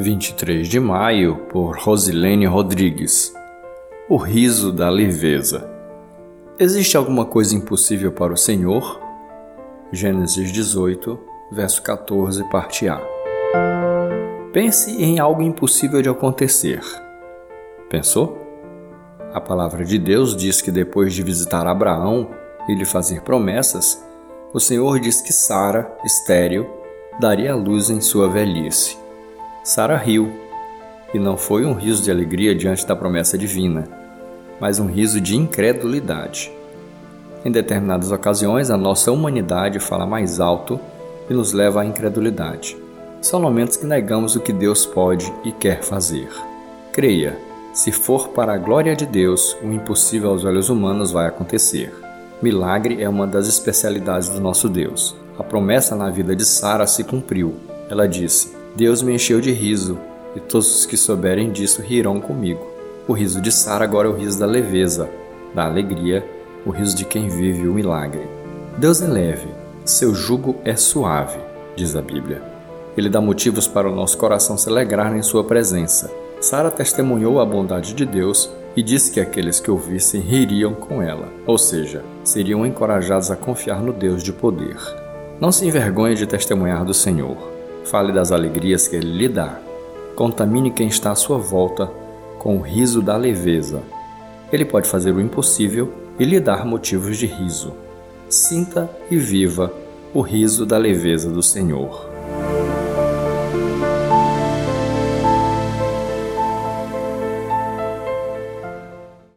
23 de maio, por Rosilene Rodrigues. O riso da leveza. Existe alguma coisa impossível para o Senhor? Gênesis 18, verso 14, parte A. Pense em algo impossível de acontecer. Pensou? A palavra de Deus diz que depois de visitar Abraão e lhe fazer promessas, o Senhor diz que Sara, estéril, daria a luz em sua velhice. Sara riu, e não foi um riso de alegria diante da promessa divina, mas um riso de incredulidade. Em determinadas ocasiões, a nossa humanidade fala mais alto e nos leva à incredulidade. São momentos que negamos o que Deus pode e quer fazer. Creia, se for para a glória de Deus, o impossível aos olhos humanos vai acontecer. Milagre é uma das especialidades do nosso Deus. A promessa na vida de Sara se cumpriu. Ela disse: Deus me encheu de riso, e todos os que souberem disso rirão comigo. O riso de Sara agora é o riso da leveza, da alegria, o riso de quem vive o milagre. Deus é leve, seu jugo é suave, diz a Bíblia. Ele dá motivos para o nosso coração se alegrar em sua presença. Sara testemunhou a bondade de Deus e disse que aqueles que ouvissem ririam com ela, ou seja, seriam encorajados a confiar no Deus de poder. Não se envergonhe de testemunhar do Senhor. Fale das alegrias que ele lhe dá. Contamine quem está à sua volta com o riso da leveza. Ele pode fazer o impossível e lhe dar motivos de riso. Sinta e viva o riso da leveza do Senhor.